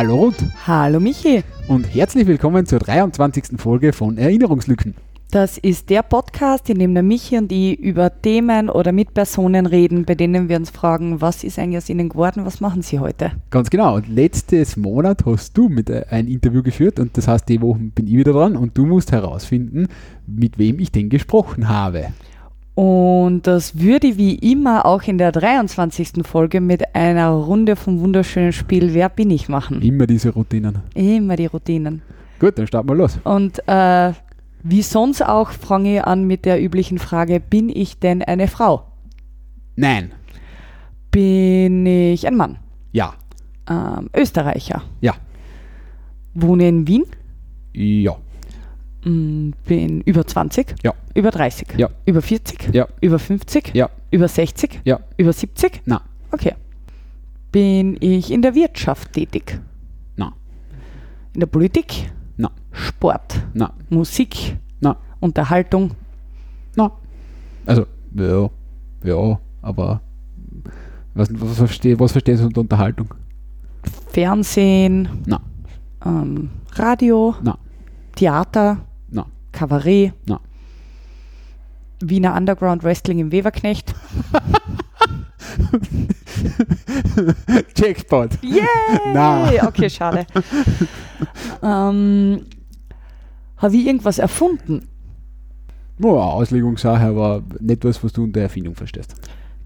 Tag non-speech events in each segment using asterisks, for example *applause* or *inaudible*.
Hallo Ruth Hallo Michi. und herzlich willkommen zur 23. Folge von Erinnerungslücken. Das ist der Podcast, in dem der Michi und ich über Themen oder mit Personen reden, bei denen wir uns fragen, was ist eigentlich aus ihnen geworden, was machen sie heute? Ganz genau. Und letztes Monat hast du mit äh, ein Interview geführt und das heißt, die Woche bin ich wieder dran und du musst herausfinden, mit wem ich denn gesprochen habe. Und das würde wie immer auch in der 23. Folge mit einer Runde vom wunderschönen Spiel Wer bin ich machen. Immer diese Routinen. Immer die Routinen. Gut, dann starten wir los. Und äh, wie sonst auch fange ich an mit der üblichen Frage, bin ich denn eine Frau? Nein. Bin ich ein Mann? Ja. Ähm, Österreicher? Ja. Wohne in Wien? Ja. Mm, Bin über 20? Ja. Über 30? Ja. Über 40? Ja. Über 50? Ja. Über 60? Ja. Über 70? Na. Okay. Bin ich in der Wirtschaft tätig? Na. In der Politik? Na. Sport? Na. Musik? Na. Unterhaltung? Na. Also, ja. Ja, aber was, was, versteh, was verstehst du unter Unterhaltung? Fernsehen? Na. Ähm, Radio? Na. Theater? Kabarett? Na. Wiener Underground Wrestling im Weberknecht? *laughs* Jackpot. Yay! Na. Okay, schade. ähm, Habe ich irgendwas erfunden? Ja, Auslegungssache, aber nicht was, was du unter Erfindung verstehst.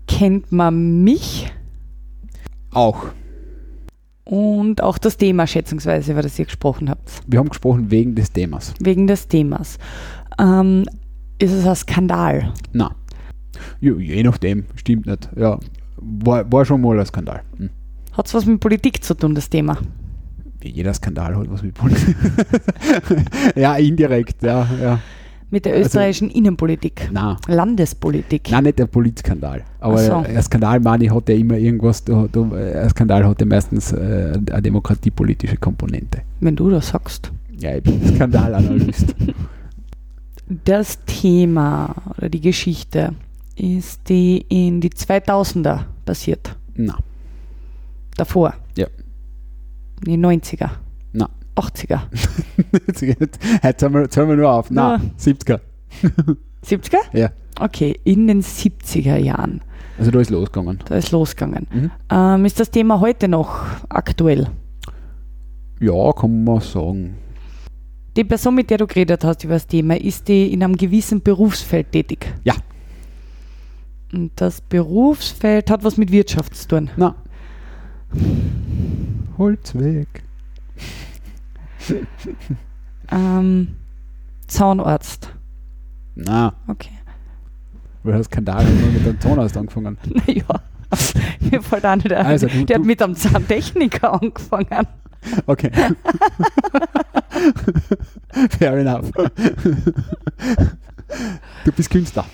Kennt man mich Auch. Und auch das Thema schätzungsweise, über das ihr gesprochen habt, Wir haben gesprochen wegen des Themas. wegen des Themas. Ähm, ist es ein Skandal? Na. Ja, je nachdem, stimmt nicht. Ja, war, war schon mal ein Skandal. Hm. Hat es was mit Politik zu tun, das Thema? Wie jeder Skandal hat was mit Politik. *laughs* ja, indirekt, ja, ja. Mit der Also- österreichischen Innenpolitik? Na, Landespolitik? nein, nicht der Politskandal. Aber so. ein Skandal, meine ich, hat ja immer irgendwas, da, da, ein Skandal hat ja meistens äh, eine demokratiepolitische Komponente. Wenn du das sagst. Ja, ich bin Skandalanalyst. *laughs* Das Thema oder die Geschichte ist die in die 2000er passiert. Na, Davor? Ja. Die 90er? Na. 80er? *laughs* jetzt, zählen wir, nur auf. Na, Na. 70er. 70er? *laughs* Ja. Okay, in den 70er Jahren. Also da ist losgegangen. Da ist losgegangen. Mhm. Ähm, ist das Thema heute noch aktuell? Ja, kann man sagen. Die Person, mit der du geredet hast über das Thema, ist die in einem gewissen Berufsfeld tätig? Ja. Und das Berufsfeld hat was mit Wirtschaft zu tun. Na. Holz weg. *laughs* Ähm, Zahnarzt. Na, Okay. weil der Skandal hat nur mit dem Zahnarzt angefangen. *laughs* Naja, *laughs* mir fällt auch nicht ein. Also, du- der du- hat mit einem Zahntechniker angefangen. Okay. Fair enough. du bist Künstler.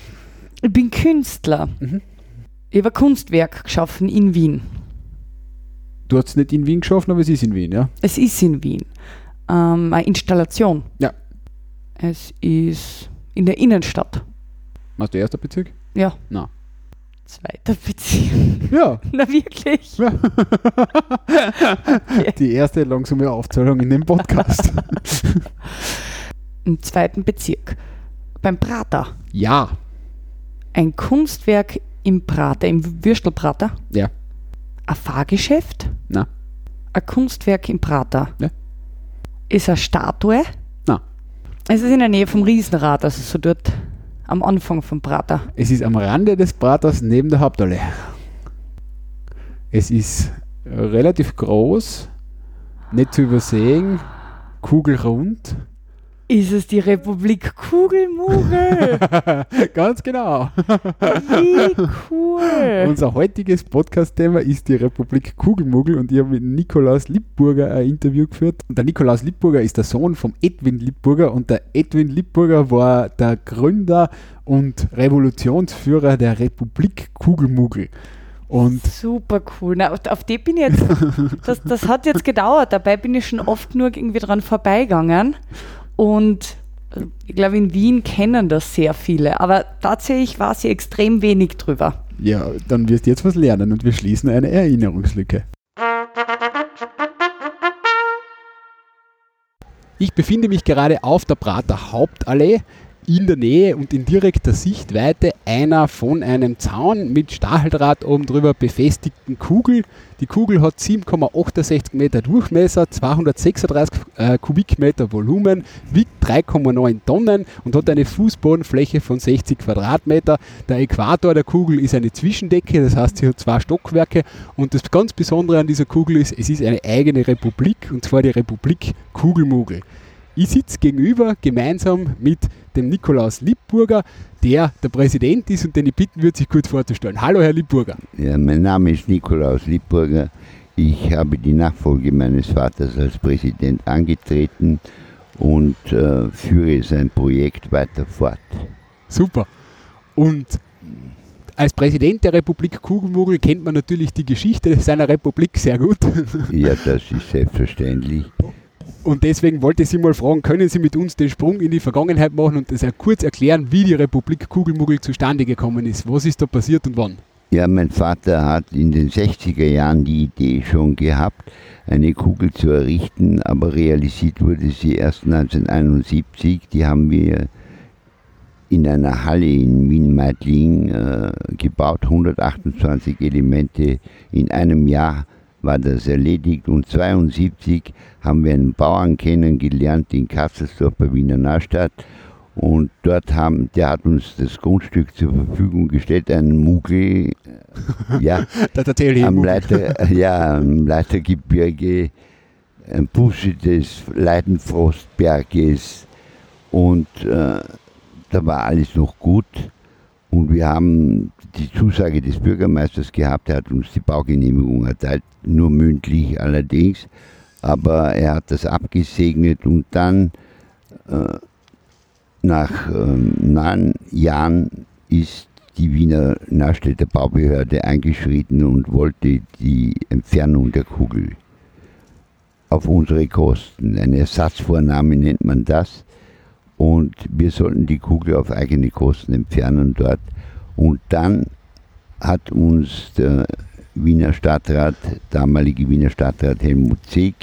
Ich bin Künstler. Mhm. Ich habe ein Kunstwerk geschaffen in Wien. Du hast es nicht in Wien geschaffen, aber es ist in Wien, ja? Es ist in Wien. Ähm, eine Installation. Ja. Es ist in der Innenstadt. Machst du erster Bezirk? Ja. Na. Zweiter Bezirk. *laughs* Ja. *laughs* Na wirklich? ja. *laughs* Die erste langsame Aufzahlung in dem Podcast. Im zweiten Bezirk. Beim Prater. ja. Ein Kunstwerk im Prater, im Würstelprater. Ja. Ein Fahrgeschäft. Na. Ein Kunstwerk im Prater. Ja. Ist eine Statue. Na. Es ist in der Nähe vom Riesenrad, also so dort am Anfang vom Prater. Es ist am Rande des Praters neben der Hauptallee. Es ist relativ groß, nicht zu übersehen, kugelrund. Ist es die Republik Kugelmugel? *laughs* Ganz genau. Wie cool. Unser heutiges Podcast-Thema ist die Republik Kugelmuggel und ich habe mit Nikolaus Lippburger ein Interview geführt. Und der Nikolaus Lippburger ist der Sohn vom Edwin Lippburger und der Edwin Lippburger war der Gründer und Revolutionsführer der Republik Kugelmuggel. Und Super cool. Na, auf, auf die bin ich jetzt, *laughs* das, das hat jetzt gedauert. Dabei bin ich schon oft nur irgendwie dran vorbeigegangen. Und äh, ich glaube, in Wien kennen das sehr viele, aber tatsächlich war sie extrem wenig drüber. Ja, dann wirst du jetzt was lernen und wir schließen eine Erinnerungslücke. Ich befinde mich gerade auf der Prater Hauptallee in der Nähe und in direkter Sichtweite einer von einem Zaun mit Stacheldraht oben drüber befestigten Kugel. Die Kugel hat 7,68 Meter Durchmesser, 236 äh, Kubikmeter Volumen, wiegt 3,9 Tonnen und hat eine Fußbodenfläche von 60 Quadratmeter. Der Äquator der Kugel ist eine Zwischendecke, das heißt, sie hat zwei Stockwerke und das ganz Besondere an dieser Kugel ist, es ist eine eigene Republik und zwar die Republik Kugelmugel. Ich sitze gegenüber gemeinsam mit dem Nikolaus Lippburger, der der Präsident ist und den ich bitten würde, sich kurz vorzustellen. Hallo, Herr Lippburger. Ja, mein Name ist Nikolaus Lippburger. Ich habe die Nachfolge meines Vaters als Präsident angetreten und äh, führe sein Projekt weiter fort. Super. Und als Präsident der Republik Kugelmugel kennt man natürlich die Geschichte seiner Republik sehr gut. Ja, das ist selbstverständlich. Und deswegen wollte ich Sie mal fragen, können Sie mit uns den Sprung in die Vergangenheit machen und das kurz erklären, wie die Republik Kugelmuggel zustande gekommen ist? Was ist da passiert und wann? Ja, mein Vater hat in den 60er Jahren die Idee schon gehabt, eine Kugel zu errichten, aber realisiert wurde sie erst 1971. Die haben wir in einer Halle in Wien-Meidling äh, gebaut, 128 Elemente in einem Jahr war das erledigt. Und 1972 haben wir einen Bauern kennengelernt in Kasselsdorf bei Wiener Neustadt. Und dort haben, der hat uns das Grundstück zur Verfügung gestellt, ein Mugel, äh, ja, *laughs* am, Leiter, ja, am Leitergebirge, ein Busse des Leidenfrostberges. Und äh, da war alles noch gut und wir haben die Zusage des Bürgermeisters gehabt, er hat uns die Baugenehmigung erteilt, nur mündlich allerdings, aber er hat das abgesegnet und dann äh, nach ähm, neun Jahren ist die Wiener Neustädter Baubehörde eingeschritten und wollte die Entfernung der Kugel auf unsere Kosten. Eine Ersatzvornahme nennt man das. Und wir sollten die Kugel auf eigene Kosten entfernen dort. Und dann hat uns der Wiener Stadtrat, damalige Wiener Stadtrat Helmut Zeg,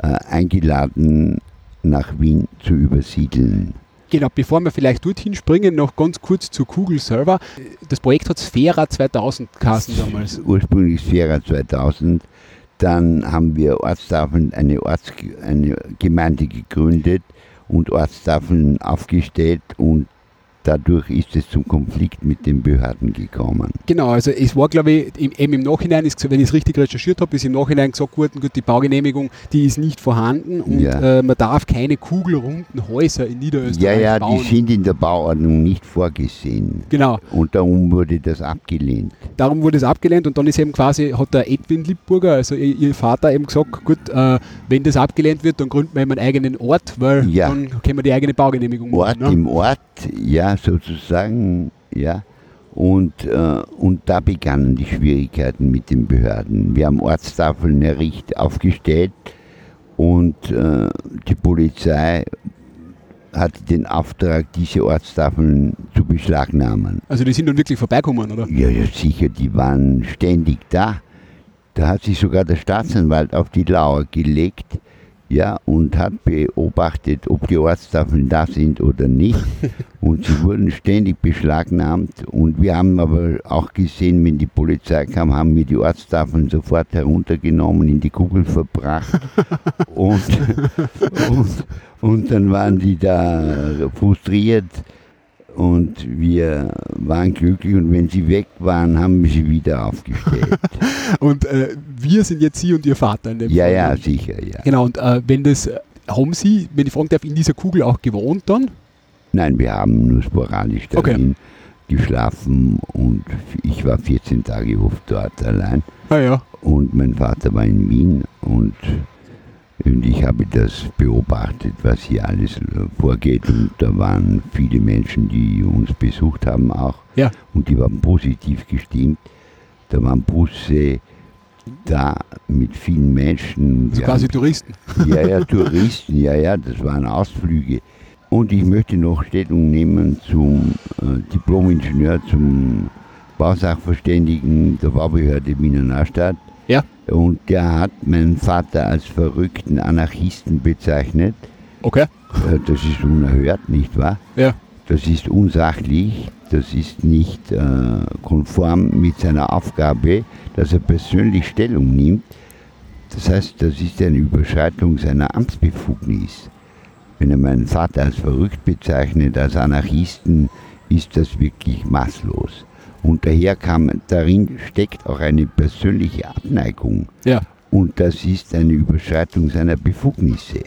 äh, eingeladen, nach Wien zu übersiedeln. Genau, bevor wir vielleicht dorthin springen, noch ganz kurz zur Kugel selber. Das Projekt hat Sphära 2000 Kassen damals. Ursprünglich Sphära 2000. Dann haben wir Ortstafeln, eine, Orts, eine Gemeinde gegründet und Ortstafeln aufgestellt und dadurch ist es zum Konflikt mit den Behörden gekommen. Genau, also es war, glaube ich, im, eben im Nachhinein, wenn ich es richtig recherchiert habe, ist im Nachhinein gesagt worden, gut, die Baugenehmigung, die ist nicht vorhanden und ja. äh, man darf keine kugelrunden Häuser in Niederösterreich ja, ja, bauen. die sind in der Bauordnung nicht vorgesehen. Genau. Und darum wurde das abgelehnt. Darum wurde es abgelehnt und dann ist eben quasi, hat der Edwin Lippburger, also ihr, Vater eben gesagt, gut, äh, wenn das abgelehnt wird, dann gründen wir eben einen eigenen Ort, weil ja. dann können wir die eigene Baugenehmigung machen. Ort ne? im Ort, ja, sozusagen, ja. Und, äh, und da begannen die Schwierigkeiten mit den Behörden. Wir haben Ortstafeln errichtet, aufgestellt und äh, die Polizei hatte den Auftrag, diese Ortstafeln zu beschlagnahmen. Also die sind dann wirklich vorbeikommen, oder? Ja, ja, sicher, die waren ständig da. Da hat sich sogar der Staatsanwalt auf die Lauer gelegt ja, und hat beobachtet, ob die Ortstafeln da sind oder nicht. *laughs* Und sie wurden ständig beschlagnahmt. Und wir haben aber auch gesehen, wenn die Polizei kam, haben wir die Ortstafeln sofort heruntergenommen, in die Kugel verbracht. *laughs* und, und, und dann waren die da frustriert und wir waren glücklich und wenn sie weg waren, haben wir sie wieder aufgestellt. *laughs* und äh, wir sind jetzt Sie und Ihr Vater in dem Ja, Fall. ja, sicher, ja. Genau, und äh, wenn das, äh, haben Sie, wenn ich fragen darf, in dieser Kugel auch gewohnt dann? Nein, wir haben nur sporadisch darin okay. geschlafen und ich war 14 Tage oft dort allein. Ah, ja. Und mein Vater war in Wien und und ich habe das beobachtet, was hier alles äh, vorgeht. Und da waren viele Menschen, die uns besucht haben auch. Ja. Und die waren positiv gestimmt. Da waren Busse da mit vielen Menschen. Also quasi haben, Touristen. Ja, ja, Touristen, ja, ja, das waren Ausflüge. Und ich möchte noch Stellung nehmen zum äh, Diplom-Ingenieur, zum Bausachverständigen der Baubehörde Wiener Neustadt ja. Und der hat meinen Vater als verrückten Anarchisten bezeichnet, Okay. Äh, Das ist unerhört, nicht wahr? Ja. Das ist unsachlich, das ist nicht äh, konform mit seiner Aufgabe, dass er persönlich Stellung nimmt. Das heißt, das ist eine Überschreitung seiner Amtsbefugnis. Wenn er meinen Vater als verrückt bezeichnet, als Anarchisten, ist das wirklich maßlos. Und daher kam, darin steckt auch eine persönliche Abneigung. Ja. Und das ist eine Überschreitung seiner Befugnisse.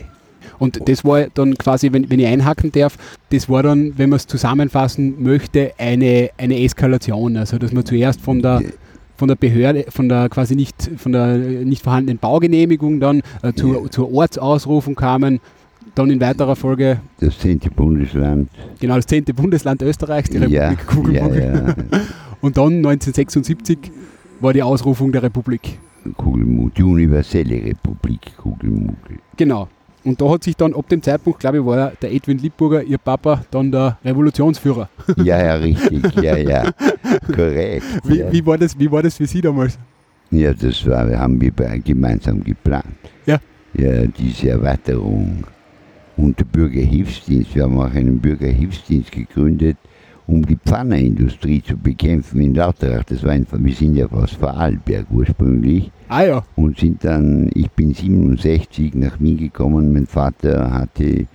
Und das war dann quasi, wenn, wenn ich einhaken darf, das war dann, wenn man es zusammenfassen möchte, eine, eine Eskalation. Also dass man zuerst von der von der Behörde, von der quasi nicht, von der nicht vorhandenen Baugenehmigung dann äh, zur, zur Ortsausrufung kamen, dann in weiterer Folge Das zehnte Bundesland. genau das zehnte Bundesland Österreichs, die ja, Republik Kugelmuggel. ja, ja. *laughs* Und dann 1976 war die Ausrufung der Republik. Kugelmuggel, die universelle Republik Kugelmuggel. Genau. Und da hat sich dann ab dem Zeitpunkt, glaube ich, war der Edwin Lippburger, ihr Papa, dann der Revolutionsführer. *laughs* Ja, ja, richtig, ja, ja, korrekt. Wie, ja. wie, war das, wie war das für Sie damals? ja, das war, haben wir gemeinsam geplant. Ja. Ja, diese Erweiterung und der Bürgerhilfsdienst. Wir haben auch einen Bürgerhilfsdienst gegründet, um die Pfannerindustrie zu bekämpfen in Lauterach. Das war ein, wir sind ja aus Vorarlberg ursprünglich. Ah ja, und sind dann, ich bin 67 nach Wien gekommen, mein Vater hatte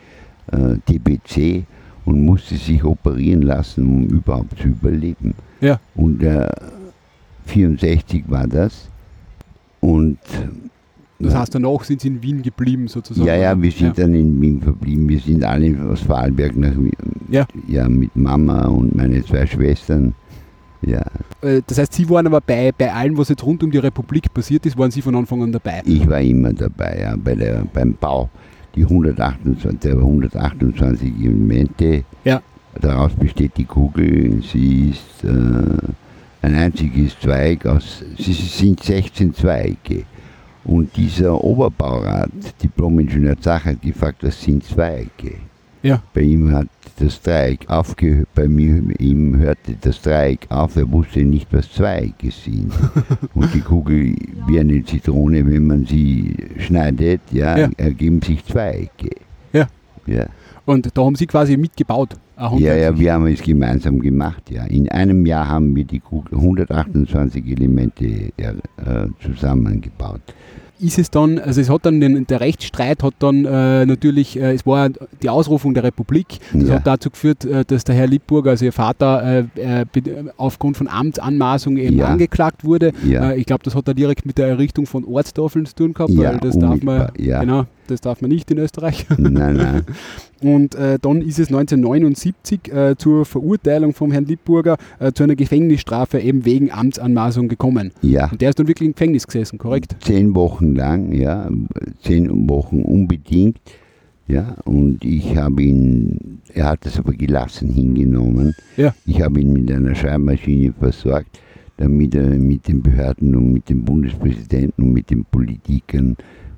äh, TBC und musste sich operieren lassen, um überhaupt zu überleben. Ja. Und äh, 64 war das. Und das heißt, danach sind Sie in Wien geblieben sozusagen. ja, ja, wir sind Ja. dann in Wien verblieben. Wir sind alle aus Vorarlberg nach Wien. Ja. ja, mit Mama und meine zwei Schwestern. Ja, Äh, Das heißt, Sie waren aber bei, bei allem, was jetzt rund um die Republik passiert ist, waren Sie von Anfang an dabei. Ich war immer dabei, ja, bei der, beim Bau. Die 128, der 128 Elemente, Ja. daraus besteht die Kugel. Sie ist äh, ein einziges Zweig aus, sie sind 16 Zweige. Und dieser Oberbaurat, Diplom-Ingenieur Zach, hat gefragt, was sind Zweige? Ja. Bei ihm hat das Dreieck aufgehört, bei mir, ihm hörte das Dreieck auf, er wusste nicht, was Zweige sind. *laughs* Und die Kugel, wie eine Zitrone, wenn man sie schneidet, ja, Ja. ergeben sich Zweige. Ja. Ja. Und da haben Sie quasi mitgebaut. Ja, ja, wir haben es gemeinsam gemacht, ja. In einem Jahr haben wir die Kugel 128 Elemente ja, äh, zusammengebaut. ist es dann, also es hat dann den, der Rechtsstreit hat dann äh, natürlich, äh, es war die Ausrufung der Republik, das Ja. hat dazu geführt, äh, dass der Herr Lippburger, also ihr Vater, äh, aufgrund von Amtsanmaßung eben Ja. angeklagt wurde. Ich glaube, das hat da direkt mit der Errichtung von Ortstafeln zu tun gehabt, weil das darf man, genau, das darf man nicht in Österreich. Nein, nein. *laughs* Und äh, dann ist es 1979 äh, zur Verurteilung vom Herrn Lippburger äh, zu einer Gefängnisstrafe eben wegen Amtsanmaßung gekommen. Ja. Und der ist dann wirklich im Gefängnis gesessen, korrekt? Zehn Wochen lang, ja, zehn Wochen unbedingt. Ja, und ich habe ihn, er hat es aber gelassen hingenommen. Ja. Ich habe ihn mit einer Schreibmaschine versorgt, damit er mit den Behörden und mit dem Bundespräsidenten und mit den Politikern,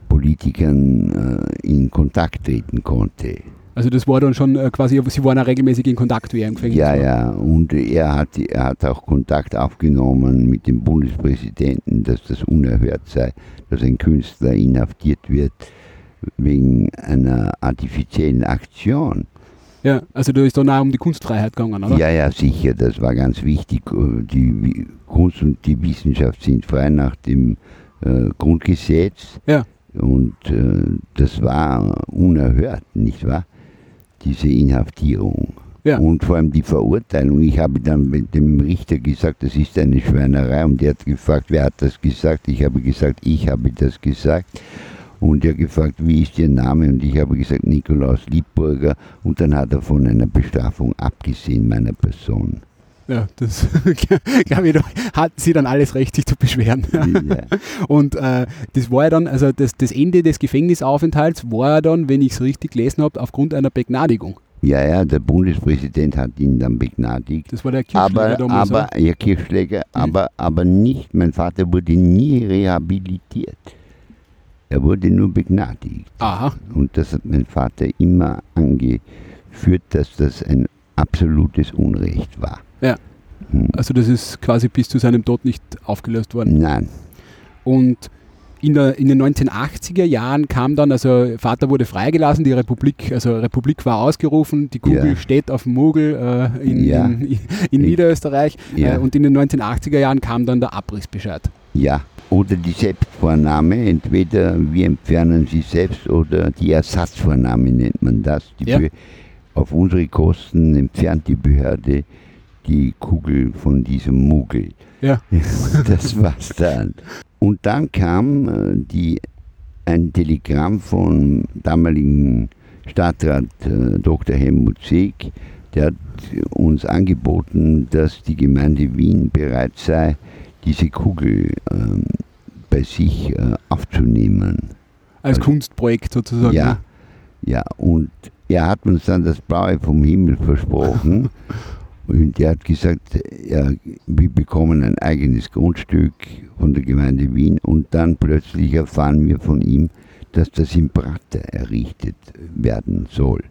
Politikern äh, in Kontakt treten konnte. Also das war dann schon äh, quasi, sie waren auch regelmäßig in Kontakt, wie er im Gefängnis Ja, war. ja, und er hat, er hat auch Kontakt aufgenommen mit dem Bundespräsidenten, dass das unerhört sei, dass ein Künstler inhaftiert wird wegen einer artifiziellen Aktion. Ja, also da ist dann auch um die Kunstfreiheit gegangen, oder? Ja, ja, sicher, das war ganz wichtig. Die Wi- Kunst und die Wissenschaft sind frei nach dem äh, Grundgesetz. Ja. Und äh, das war unerhört, nicht wahr? Diese Inhaftierung. Ja. Und vor allem die Verurteilung. Ich habe dann mit dem Richter gesagt, das ist eine Schweinerei. Und der hat gefragt, wer hat das gesagt? Ich habe gesagt, ich habe das gesagt. Und er hat gefragt, wie ist Ihr Name? Und ich habe gesagt, Nikolaus Liebburger. Und dann hat er von einer Bestrafung abgesehen, meiner Person. Ja, das *laughs* hatten sie dann alles recht, sich zu beschweren. Ja. *laughs* Und äh, das war ja dann, also das, das Ende des Gefängnisaufenthalts war ja dann, wenn ich es richtig gelesen habe, aufgrund einer Begnadigung. Ja, ja, der Bundespräsident hat ihn dann begnadigt. Das war der Kirchschläger Aber, damals. aber, ja, Kirchschläger, aber, aber nicht, mein Vater wurde nie rehabilitiert. Er wurde nur begnadigt. Aha, Und das hat mein Vater immer angeführt, dass das ein absolutes Unrecht war. Ja. Hm. also das ist quasi bis zu seinem Tod nicht aufgelöst worden. Nein, Und in, der, in den 1980er Jahren kam dann, also Vater wurde freigelassen, die Republik, also Republik war ausgerufen, die Kugel Ja. steht auf dem Mogel äh, in, Ja. in, in Ich- Niederösterreich Ja. äh, und in den 1980er Jahren kam dann der Abrissbescheid. Ja, oder die Selbstvorname, entweder wir entfernen sie selbst oder die Ersatzvorname nennt man das. Auf unsere Kosten entfernt die Behörde die Kugel von diesem Muggel. Ja. *laughs* Das war's dann. Und dann kam äh, die, ein Telegramm vom damaligen Stadtrat äh, Dr. Helmut Seeg, der hat uns angeboten, dass die Gemeinde Wien bereit sei, diese Kugel ähm, bei sich äh, aufzunehmen. Als Also- Kunstprojekt sozusagen. Ja, ne? ja, und er hat uns dann das Blaue vom Himmel versprochen. *laughs* Und er hat gesagt, ja, wir bekommen ein eigenes Grundstück von der Gemeinde Wien und dann plötzlich erfahren wir von ihm, dass das in Prater errichtet werden soll.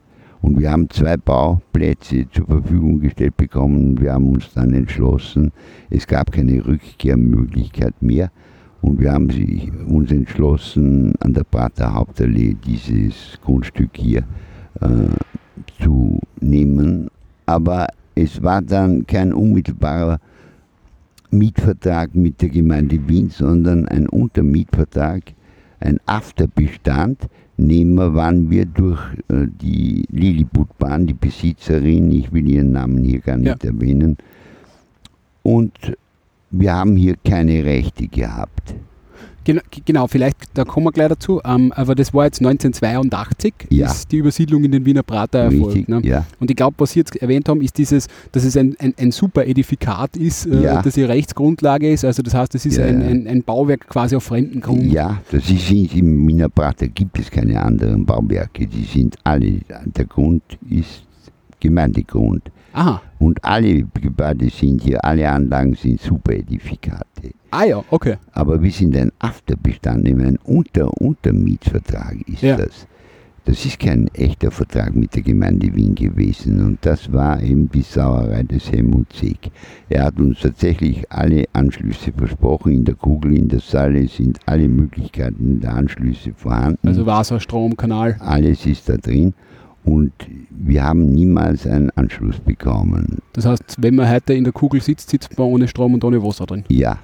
Und wir haben zwei Bauplätze zur Verfügung gestellt bekommen. Wir haben uns dann entschlossen, es gab keine Rückkehrmöglichkeit mehr. Und wir haben uns entschlossen, an der Prater Hauptallee dieses Grundstück hier äh, zu nehmen. Aber es war dann kein unmittelbarer Mietvertrag mit der Gemeinde Wien, sondern ein Untermietvertrag, ein Afterbestand. Nehmer waren wir durch äh, die Lilliputbahn, die Besitzerin, ich will ihren Namen hier gar nicht erwähnen. Und wir haben hier keine Rechte gehabt. Genau, genau, vielleicht, da kommen wir gleich dazu. Ähm, aber das war jetzt 1982, Ja. ist die Übersiedlung in den Wiener Prater erfolgt. Ne? ja. Und ich glaube, was Sie jetzt erwähnt haben, ist dieses, dass es ein, ein, ein super Edifikat ist, äh, Ja. dass die Rechtsgrundlage ist. Also das heißt, es ist ein, ein, ein Bauwerk quasi auf fremden Grund. Ja, das ist in, im Wiener Prater gibt es keine anderen Bauwerke. Die sind alle, der Grund ist Gemeindegrund. Aha. Und alle Gebäude sind hier, alle Anlagen sind Superedifikate. Ah ja, okay. Aber wir sind ein Afterbestand, nämlich ein Unter-Untermietsvertrag ist Ja. das. Das ist kein echter Vertrag mit der Gemeinde Wien gewesen und das war eben die Sauerei des Helmut Seeg. Er hat uns tatsächlich alle Anschlüsse versprochen. In der Kugel, in der Saale sind alle Möglichkeiten der Anschlüsse vorhanden. Also Wasser, Strom, Kanal. Alles ist da drin und wir haben niemals einen Anschluss bekommen. Das heißt, wenn man heute in der Kugel sitzt, sitzt man ohne Strom und ohne Wasser drin. Ja,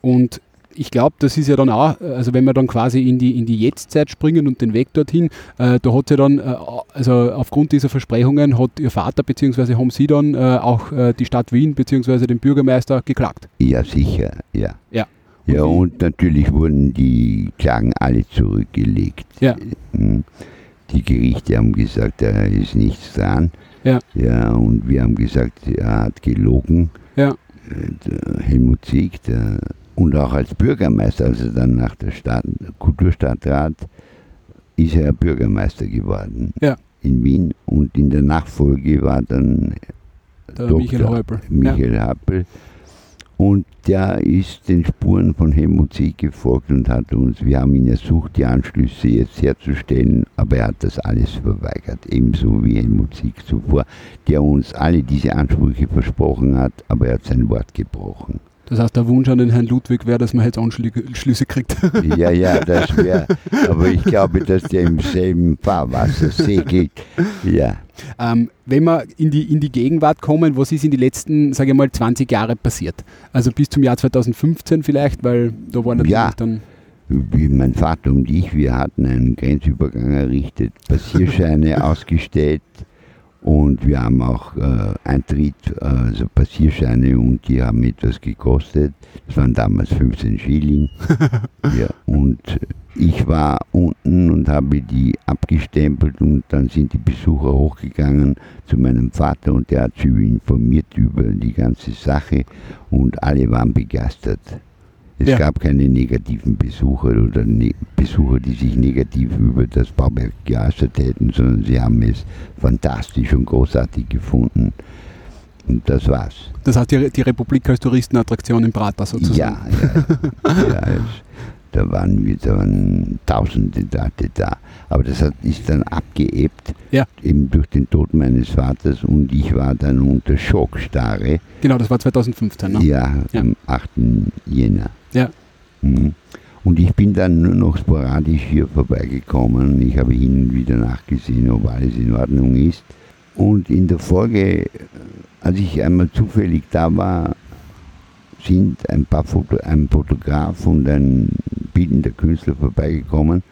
Und ich glaube, das ist ja dann auch, also wenn wir dann quasi in die, in die Jetztzeit springen und den Weg dorthin, äh, da hat sie dann, äh, also aufgrund dieser Versprechungen hat ihr Vater bzw. haben sie dann äh, auch äh, die Stadt Wien bzw. den Bürgermeister geklagt. ja sicher, ja. Ja. Ja, Und und natürlich wurden die Klagen alle zurückgelegt. Ja. Hm. Die Gerichte haben gesagt, da ist nichts dran. Ja. Ja, und wir haben gesagt, er hat gelogen. Ja. Der Helmut Sieg, der, und auch als Bürgermeister, also dann nach der Stadt, Kulturstadtrat, ist er Bürgermeister geworden Ja. in Wien. Und in der Nachfolge war dann Der Dr. Michael Häupl. Michael Happel. Und der ist den Spuren von Helmut Sieg gefolgt und hat uns, wir haben ihn ersucht, die Anschlüsse jetzt herzustellen, aber er hat das alles verweigert, ebenso wie Helmut Sieg zuvor, der uns alle diese Ansprüche versprochen hat, aber er hat sein Wort gebrochen. Das heißt, der Wunsch an den Herrn Ludwig wäre, dass man jetzt Anschlüsse kriegt. *laughs* Ja, ja, das wäre, aber ich glaube, dass der im selben Fahrwasser segelt. Ja. Ähm, wenn wir in die, in die Gegenwart kommen, was ist in den letzten, sage ich mal, 20 Jahre passiert? Also bis zum Jahr 2015 vielleicht, weil da war natürlich Ja. dann. wie mein Vater und ich, wir hatten einen Grenzübergang errichtet, Passierscheine *laughs* ausgestellt und wir haben auch äh, Eintritt, äh, also Passierscheine und die haben etwas gekostet. Das waren damals 15 Schilling. *laughs* ja, und ich war unten und habe die abgestempelt und dann sind die Besucher hochgegangen zu meinem Vater und der hat sie informiert über die ganze Sache und alle waren begeistert. Es Ja. gab keine negativen Besucher oder ne Besucher, die sich negativ über das Bauwerk geäußert hätten, sondern sie haben es fantastisch und großartig gefunden. Und das war's. Das heißt, die, die Republik als Touristenattraktion im Prater sozusagen. Ja, ja, ja es, da waren wir, da waren tausende Leute da. Aber das hat, ist dann abgeebbt, Ja. eben durch den Tod meines Vaters und ich war dann unter Schockstarre. Genau, das war 2015. Ne? Ja, Ja. am 8. Jänner. Ja. Mhm. Und ich bin dann nur noch sporadisch hier vorbeigekommen. Ich habe hin und wieder nachgesehen, ob alles in Ordnung ist. Und in der Folge, als ich einmal zufällig da war, sind ein paar Foto, ein Fotograf und ein bildender Künstler vorbeigekommen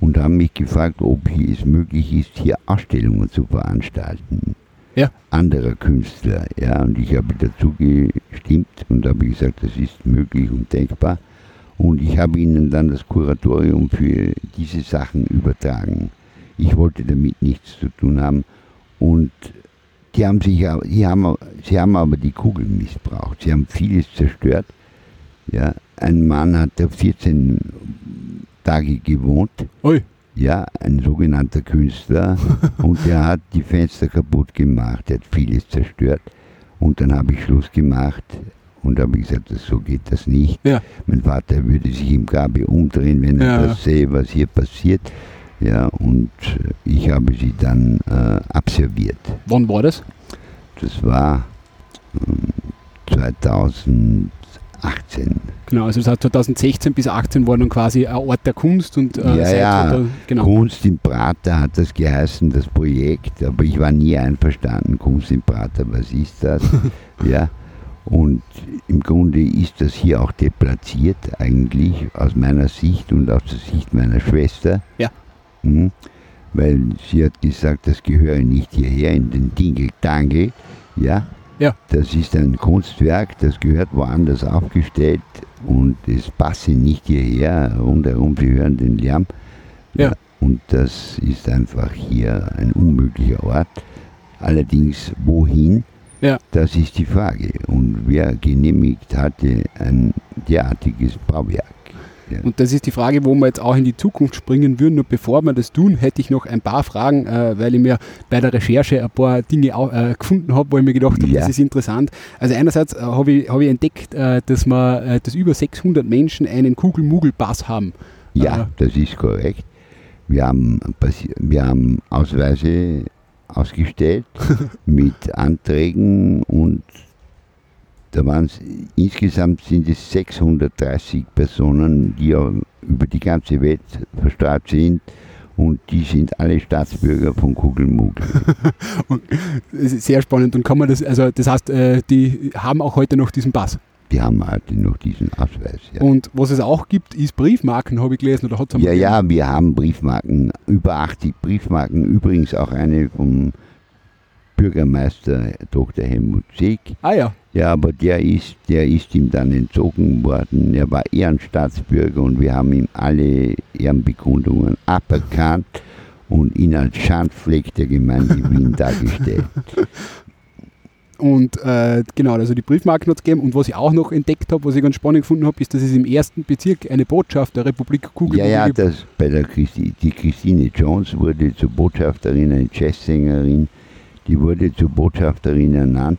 und haben mich gefragt, ob es möglich ist, hier Ausstellungen zu veranstalten. Ja. Anderer Künstler. Ja, und ich habe dazu gestimmt und habe gesagt, das ist möglich und denkbar. Und ich habe ihnen dann das Kuratorium für diese Sachen übertragen. Ich wollte damit nichts zu tun haben. Und die haben sich, die haben, sie haben aber die Kugeln missbraucht. Sie haben vieles zerstört. Ja, ein Mann hat da 14 Tage gewohnt. Ui. Ja, ein sogenannter Künstler. *laughs* und der hat die Fenster kaputt gemacht, der hat vieles zerstört. Und dann habe ich Schluss gemacht und habe gesagt, so geht das nicht. Ja. Mein Vater würde sich im Gabi umdrehen, wenn er das sehe, was hier passiert. Ja, und äh, ich habe sie dann äh, abserviert. Wann war das? Das war äh, 2000. 18. Genau, also das 2016 bis 18 war dann quasi ein Ort der Kunst und äh, ja, ja. Oder, genau. Kunst im Prater hat das geheißen, das Projekt, aber ich war nie einverstanden. Kunst im Prater, was ist das? *laughs* ja. Und im Grunde ist das hier auch deplatziert eigentlich aus meiner Sicht und aus der Sicht meiner Schwester. Ja. Mhm. Weil sie hat gesagt, das gehöre nicht hierher in den Dingle-Dangle. Ja. Ja. Das ist ein Kunstwerk, das gehört woanders aufgestellt und es passe nicht hierher. Rundherum, Sie hören den Lärm. Ja. Und das ist einfach hier ein unmöglicher Ort. Allerdings, wohin? Ja. Das ist die Frage. Und wer genehmigt hatte ein derartiges Bauwerk? Und das ist die Frage, wo wir jetzt auch in die Zukunft springen würden. Nur bevor wir das tun, hätte ich noch ein paar Fragen, äh, weil ich mir bei der Recherche ein paar Dinge auch, äh, gefunden habe, wo ich mir gedacht habe, Ja. das ist interessant. Also einerseits äh, habe ich, hab ich entdeckt, äh, dass, wir, äh, dass über 600 Menschen einen Kugel-Mugel-Pass haben. Ja, Äh, das ist korrekt. Wir haben, wir haben Ausweise ausgestellt *laughs* mit Anträgen und da waren es, insgesamt sind es 630 Personen, die ja über die ganze Welt verstrahlt sind und die sind alle Staatsbürger von Kugelmugel. *laughs* das ist sehr spannend und kann man das, also das heißt, äh, die haben auch heute noch diesen Pass. Die haben heute noch diesen Ausweis. Ja. Und was es auch gibt, ist Briefmarken, habe ich gelesen, oder hat es Ja, ja, wir haben Briefmarken, über 80 Briefmarken, übrigens auch eine vom Bürgermeister Dr. Helmut Seeg. Ah ja, Ja, aber der ist, der ist ihm dann entzogen worden. Er war Ehrenstaatsbürger und wir haben ihm alle Ehrenbekundungen aberkannt und ihn als Schandfleck der Gemeinde Wien *laughs* dargestellt. Und äh, genau, also die Briefmarken hat es gegeben. Und was ich auch noch entdeckt habe, was ich ganz spannend gefunden habe, ist, dass es im ersten Bezirk eine Botschaft der Republik Kugel Ja, ja, das bei der Christi, die Christine Jones wurde zur Botschafterin, eine Jazzsängerin, die wurde zur Botschafterin ernannt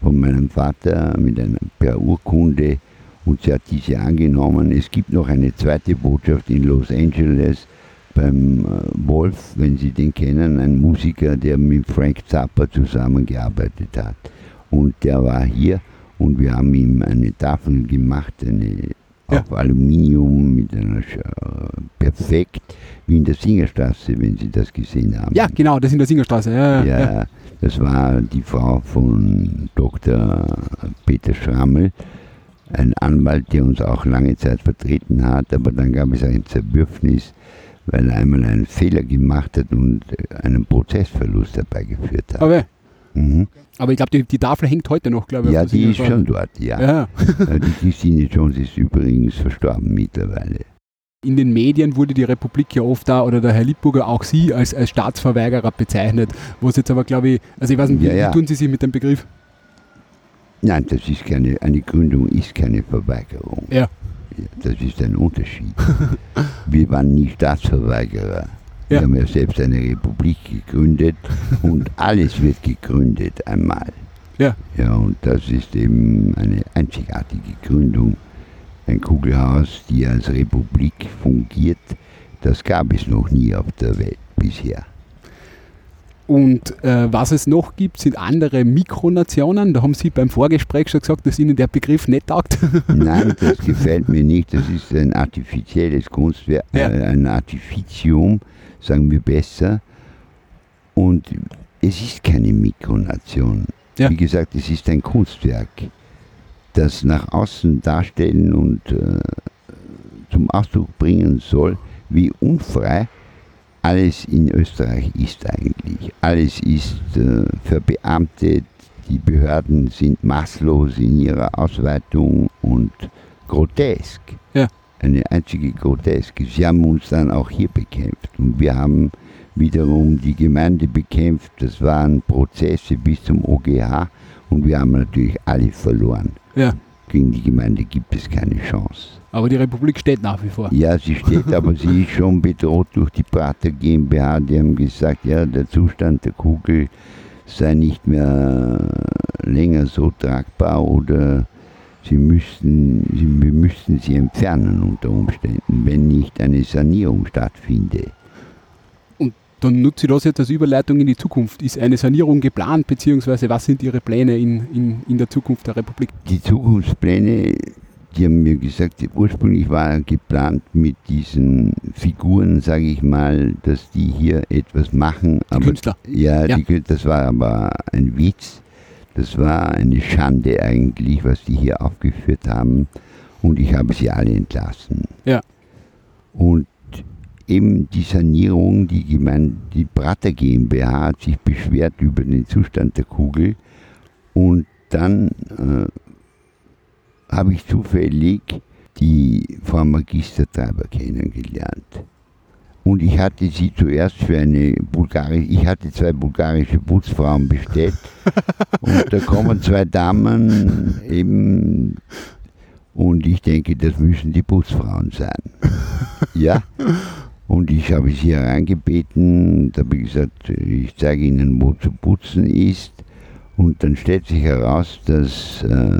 von meinem Vater mit einer per Urkunde und sie hat diese angenommen. Es gibt noch eine zweite Botschaft in Los Angeles beim äh, Wolf, wenn Sie den kennen, ein Musiker, der mit Frank Zappa zusammengearbeitet hat. Und der war hier und wir haben ihm eine Tafel gemacht, eine Ja. auf Aluminium mit einer Sch- äh, perfekt, wie in der Singerstraße, wenn Sie das gesehen haben. Ja, genau, das in der Singerstraße. Ja, ja, Ja, das war die Frau von Dr. Peter Schrammel, ein Anwalt, der uns auch lange Zeit vertreten hat, aber dann gab es ein Zerwürfnis, weil er einmal einen Fehler gemacht hat und einen Prozessverlust herbeigeführt hat. Aber, Mhm. aber ich glaube, die, die Tafel hängt heute noch, glaube ich. Ja, die ist schon dort, ja. Ja. *laughs* Äh, Die Christine Jones ist übrigens verstorben mittlerweile. In den Medien wurde die Republik ja oft da, oder der Herr Lippburger, auch Sie als, als Staatsverweigerer bezeichnet. Was jetzt aber, glaube ich, also ich weiß nicht, wie, Ja, ja. wie tun Sie sich mit dem Begriff? Nein, das ist keine, eine Gründung ist keine Verweigerung. Ja. Ja, Das ist ein Unterschied. Wir waren nie Staatsverweigerer. Wir Ja. haben ja selbst eine Republik gegründet und *laughs* alles wird gegründet einmal. Ja. Ja, und das ist eben eine einzigartige Gründung. Ein Kugelhaus, die als Republik fungiert, das gab es noch nie auf der Welt bisher. Und äh, was es noch gibt, sind andere Mikronationen. Da haben Sie beim Vorgespräch schon gesagt, dass Ihnen der Begriff nicht taugt. Nein, das *laughs* gefällt mir nicht. Das ist ein artifizielles Kunstwerk, Ja. äh, ein Artificium, sagen wir besser. Und es ist keine Mikronation. Ja. Wie gesagt, es ist ein Kunstwerk, das nach außen darstellen und äh, zum Ausdruck bringen soll, wie unfrei alles in Österreich ist eigentlich. Alles ist äh, verbeamtet, die Behörden sind maßlos in ihrer Ausweitung und grotesk. Ja. Eine einzige Groteske. Sie haben uns dann auch hier bekämpft und wir haben wiederum die Gemeinde bekämpft. Das waren Prozesse bis zum OGH und wir haben natürlich alle verloren. Ja. Gegen die Gemeinde gibt es keine Chance. Aber die Republik steht nach wie vor. Ja, sie steht, aber sie ist schon *laughs* bedroht durch die Prater GmbH. Die haben gesagt, ja, der Zustand der Kugel sei nicht mehr länger so tragbar oder sie müssten, sie, wir müssten sie entfernen unter Umständen, wenn nicht eine Sanierung stattfinde. Dann nutze ich das jetzt als Überleitung in die Zukunft. Ist eine Sanierung geplant, beziehungsweise was sind Ihre Pläne in, in, in der Zukunft der Republik? Die Zukunftspläne, die haben mir gesagt, ursprünglich war geplant mit diesen Figuren, sage ich mal, dass die hier etwas machen. Die aber Künstler. Ja, Ja. Die, das war aber ein Witz. Das war eine Schande eigentlich, was die hier aufgeführt haben. Und ich habe sie alle entlassen. Ja. Und eben die Sanierung, die, Gemeinde, die Prater GmbH hat sich beschwert über den Zustand der Kugel. Und dann äh, habe ich zufällig die Frau Magister Treiber kennengelernt. Und ich hatte sie zuerst für eine bulgarische, ich hatte zwei bulgarische Putzfrauen bestellt. *laughs* und da kommen zwei Damen eben, und ich denke, das müssen die Putzfrauen sein. ja. *laughs* Und ich habe sie hereingebeten, da habe gesagt, ich zeige Ihnen, wo zu putzen ist. Und dann stellt sich heraus, dass äh,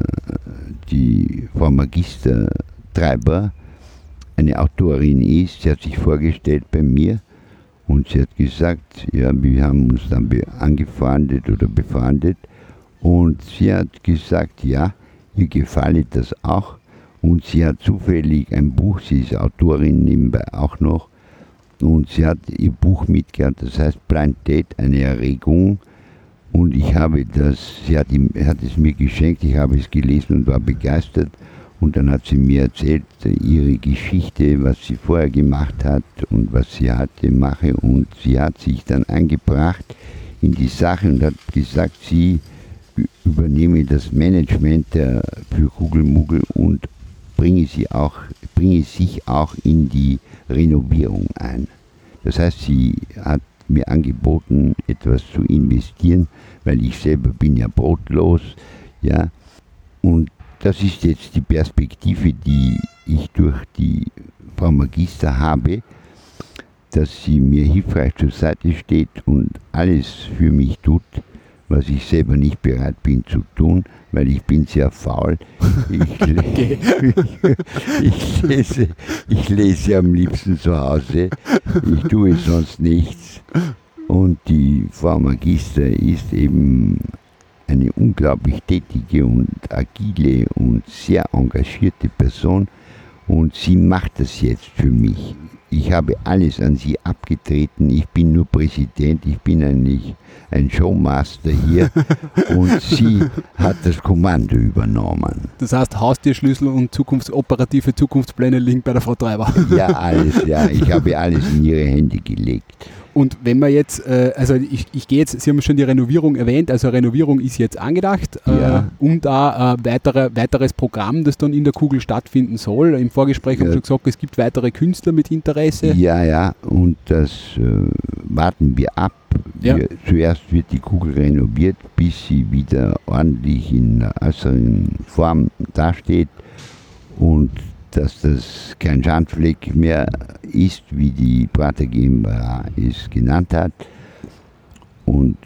die Frau Magister Treiber eine Autorin ist. Sie hat sich vorgestellt bei mir und sie hat gesagt, ja, wir haben uns dann angefreundet oder befreundet. Und sie hat gesagt, ja, ihr gefällt das auch. Und sie hat zufällig ein Buch, sie ist Autorin nebenbei auch noch. Und sie hat ihr Buch mitgehabt, das heißt Blind Date, eine Erregung. Und ich habe das, sie hat, ihm, hat es mir geschenkt, ich habe es gelesen und war begeistert. Und dann hat sie mir erzählt, äh, ihre Geschichte, was sie vorher gemacht hat und was sie hatte, mache. Und sie hat sich dann eingebracht in die Sache und hat gesagt, sie übernehme das Management der, für Kugelmugel und bringe, sie auch, bringe sich auch in die Renovierung ein. Das heißt, sie hat mir angeboten, etwas zu investieren, weil ich selber bin ja brotlos, ja. Und das ist jetzt die Perspektive, die ich durch die Frau Magister habe, dass sie mir hilfreich zur Seite steht und alles für mich tut, was ich selber nicht bereit bin zu tun, weil ich bin sehr faul. Ich, *laughs* le- *laughs* ich, lese, ich lese am liebsten zu Hause. Ich tue sonst nichts. Und die Frau Magister ist eben eine unglaublich tätige und agile und sehr engagierte Person. Und sie macht das jetzt für mich. Ich habe alles an sie abgetreten. Ich bin nur Präsident. Ich bin eigentlich ein Showmaster hier. *laughs* und sie hat das Kommando übernommen. Das heißt, Haustierschlüssel und zukunftsoperative Zukunftspläne liegen bei der Frau Treiber. Ja, alles, ja. Ich habe alles in ihre Hände gelegt. Und wenn man jetzt, äh, also ich, ich gehe jetzt, Sie haben schon die Renovierung erwähnt, also Renovierung ist jetzt angedacht Ja. äh, und da äh, weitere, weiteres Programm, das dann in der Kugel stattfinden soll. Im Vorgespräch haben Ja. Sie schon gesagt, es gibt weitere Künstler mit Interesse. Ja, ja, und das äh, warten wir ab. Ja. Wir, zuerst wird die Kugel renoviert, bis sie wieder ordentlich in äußeren Form dasteht und dass das kein Schandfleck mehr ist, wie die Prater GmbH es genannt hat. Und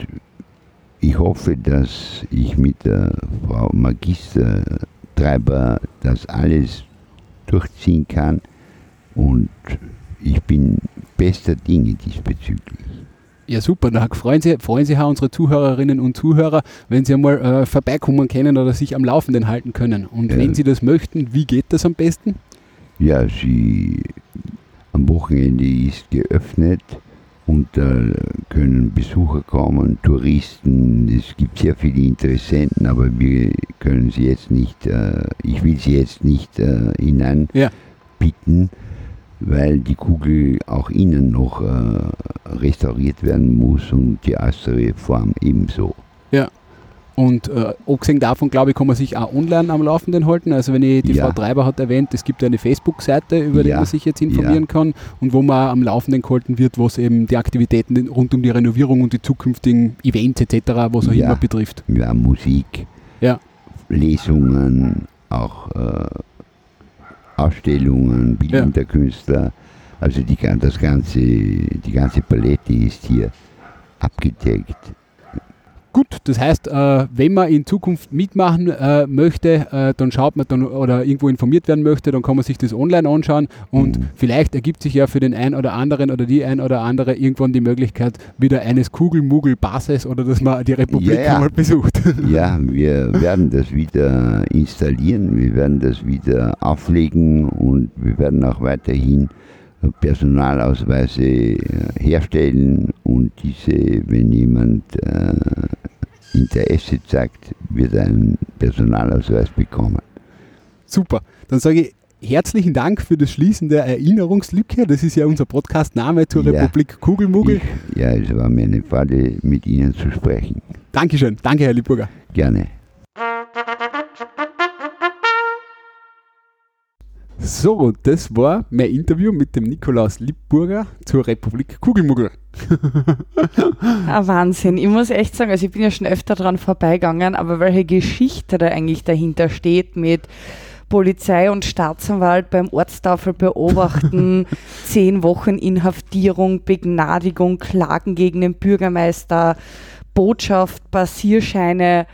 ich hoffe, dass ich mit der Frau Magister Treiber das alles durchziehen kann und ich bin bester Dinge diesbezüglich. Ja, super. Da freuen Sie, freuen Sie auch unsere Zuhörerinnen und Zuhörer, wenn Sie einmal äh, vorbeikommen können oder sich am Laufenden halten können. Und Ja. wenn Sie das möchten, wie geht das am besten? Ja, sie am Wochenende ist geöffnet und da können Besucher kommen, Touristen. Es gibt sehr viele Interessenten, aber wir können sie jetzt nicht, äh, ich will sie jetzt nicht äh, hinein Ja. bitten, weil die Kugel auch innen noch äh, restauriert werden muss und die äußere Form ebenso. Und äh, abgesehen davon, glaube ich, kann man sich auch online am Laufenden halten. Also wenn ich, die Ja. Frau Treiber hat erwähnt, es gibt eine Facebook-Seite, über die Ja. man sich jetzt informieren kann und wo man am Laufenden gehalten wird, was eben die Aktivitäten rund um die Renovierung und die zukünftigen Events etc., was auch Ja. immer betrifft. Ja, Musik, Ja. Lesungen, auch äh, Ausstellungen, bildender Künstler. Also die, das ganze, die ganze Palette ist hier abgedeckt. Gut, das heißt, äh, wenn man in Zukunft mitmachen äh, möchte, äh, dann schaut man dann oder irgendwo informiert werden möchte, dann kann man sich das online anschauen und Mhm. vielleicht ergibt sich ja für den einen oder anderen oder die ein oder andere irgendwann die Möglichkeit wieder eines Kugelmugel-Bases oder dass man die Republik Ja, ja. einmal besucht. *laughs* Ja, wir werden das wieder installieren, wir werden das wieder auflegen und wir werden auch weiterhin Personalausweise äh, herstellen und diese, wenn jemand äh, Interesse zeigt, wird einen Personalausweis bekommen. Super. Dann sage ich herzlichen Dank für das Schließen der Erinnerungslücke. Das ist ja unser Podcast-Name zur Ja. Republik Kugelmugel. Ich, ja, es war mir eine Freude, mit Ihnen zu sprechen. Dankeschön. Danke, Herr Liebburger. Gerne. So, das war mein Interview mit dem Nikolaus Liebburger zur Republik Kugelmuggel. Ah, Wahnsinn. Ich muss echt sagen, also ich bin ja schon öfter dran vorbeigegangen, aber welche Geschichte da eigentlich dahinter steht mit Polizei und Staatsanwalt beim Ortstafel beobachten, *laughs* zehn Wochen Inhaftierung, Begnadigung, Klagen gegen den Bürgermeister, Botschaft, Passierscheine.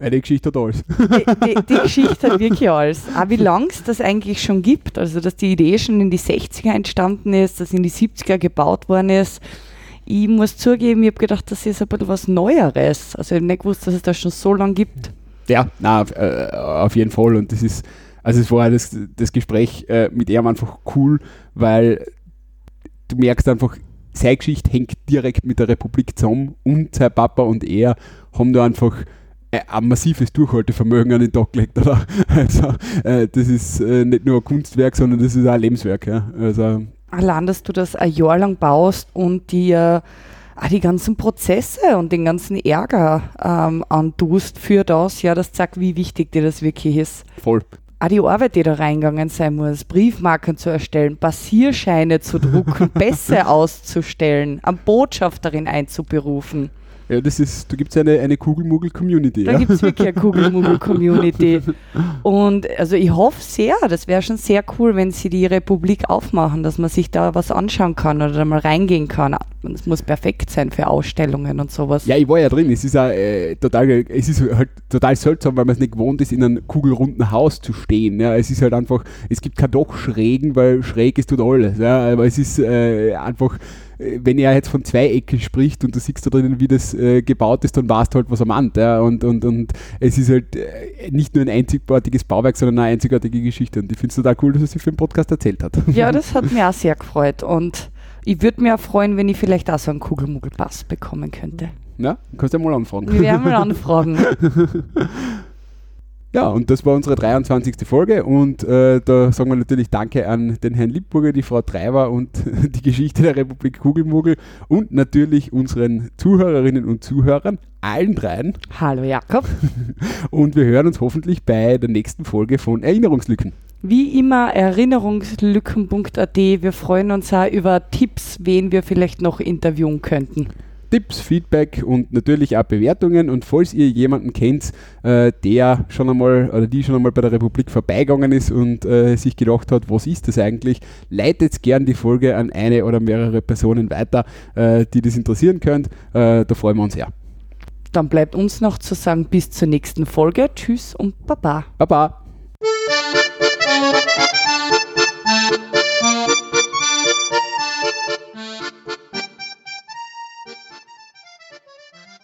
Eine Geschichte hat alles. Die, die, die Geschichte hat wirklich alles. Auch wie lange es das eigentlich schon gibt. Also, dass die Idee schon in die 60er entstanden ist, dass in die 70er gebaut worden ist. Ich muss zugeben, ich habe gedacht, das ist ein bisschen was Neueres. Also, ich habe nicht gewusst, dass es das schon so lange gibt. Ja, na, auf, äh, auf jeden Fall. Und das ist, also es war das, das Gespräch äh, mit ihm einfach cool, weil du merkst einfach, seine Geschichte hängt direkt mit der Republik zusammen und sein Papa und er haben da einfach ein massives Durchhaltevermögen an den Tag gelegt. Oder? *laughs* Also, äh, das ist äh, nicht nur ein Kunstwerk, sondern das ist auch ein Lebenswerk. Ja? Also, Allein, dass du das ein Jahr lang baust und dir auch die ganzen Prozesse und den ganzen Ärger ähm, antust für das, ja, das zeigt, wie wichtig dir das wirklich ist. voll. auch die Arbeit, die da reingegangen sein muss, Briefmarken zu erstellen, Passierscheine zu drucken, *laughs* Pässe auszustellen, eine Botschafterin einzuberufen. Ja, das ist, da gibt es eine, eine Kugelmuggel-Community. Da Ja? gibt es wirklich eine Kugelmuggel-Community. *laughs* Und also ich hoffe sehr, das wäre schon sehr cool, wenn sie die Republik aufmachen, dass man sich da was anschauen kann oder da mal reingehen kann. Es muss perfekt sein für Ausstellungen und sowas. Ja, ich war ja drin. Es ist auch, äh, total, es ist halt total seltsam, weil man es nicht gewohnt ist, in einem kugelrunden Haus zu stehen. Ja. Es ist halt einfach, es gibt kein Dachschrägen, weil schräg ist tut alles. Ja. Aber es ist äh, einfach, wenn er jetzt von zwei Ecken spricht und du siehst da drinnen, wie das äh, gebaut ist, dann weißt du halt, was er meint. Ja. Und, und, und es ist halt äh, nicht nur ein einzigartiges Bauwerk, sondern eine einzigartige Geschichte. Und ich finde es total cool, dass er sich für den Podcast erzählt hat. Ja, das hat mich auch sehr gefreut. Und ich würde mich auch freuen, wenn ich vielleicht auch so einen Kugelmuggelpass bekommen könnte. Ja, kannst du ja mal anfragen. Wir werden mal anfragen. *laughs* Ja, und das war unsere 23. Folge und äh, da sagen wir natürlich Danke an den Herrn Lippburger, die Frau Treiber und *laughs* die Geschichte der Republik Kugelmugel und natürlich unseren Zuhörerinnen und Zuhörern, allen dreien. Hallo Jakob. *laughs* Und wir hören uns hoffentlich bei der nächsten Folge von Erinnerungslücken. Wie immer erinnerungslücken.at. Wir freuen uns auch über Tipps, wen wir vielleicht noch interviewen könnten. Tipps, Feedback und natürlich auch Bewertungen. Und falls ihr jemanden kennt, äh, der schon einmal oder die schon einmal bei der Republik vorbeigegangen ist und äh, sich gedacht hat, was ist das eigentlich, leitet gern die Folge an eine oder mehrere Personen weiter, äh, die das interessieren könnt. Äh, da freuen wir uns sehr. Dann bleibt uns noch zu sagen, bis zur nächsten Folge. Tschüss und Baba. Baba!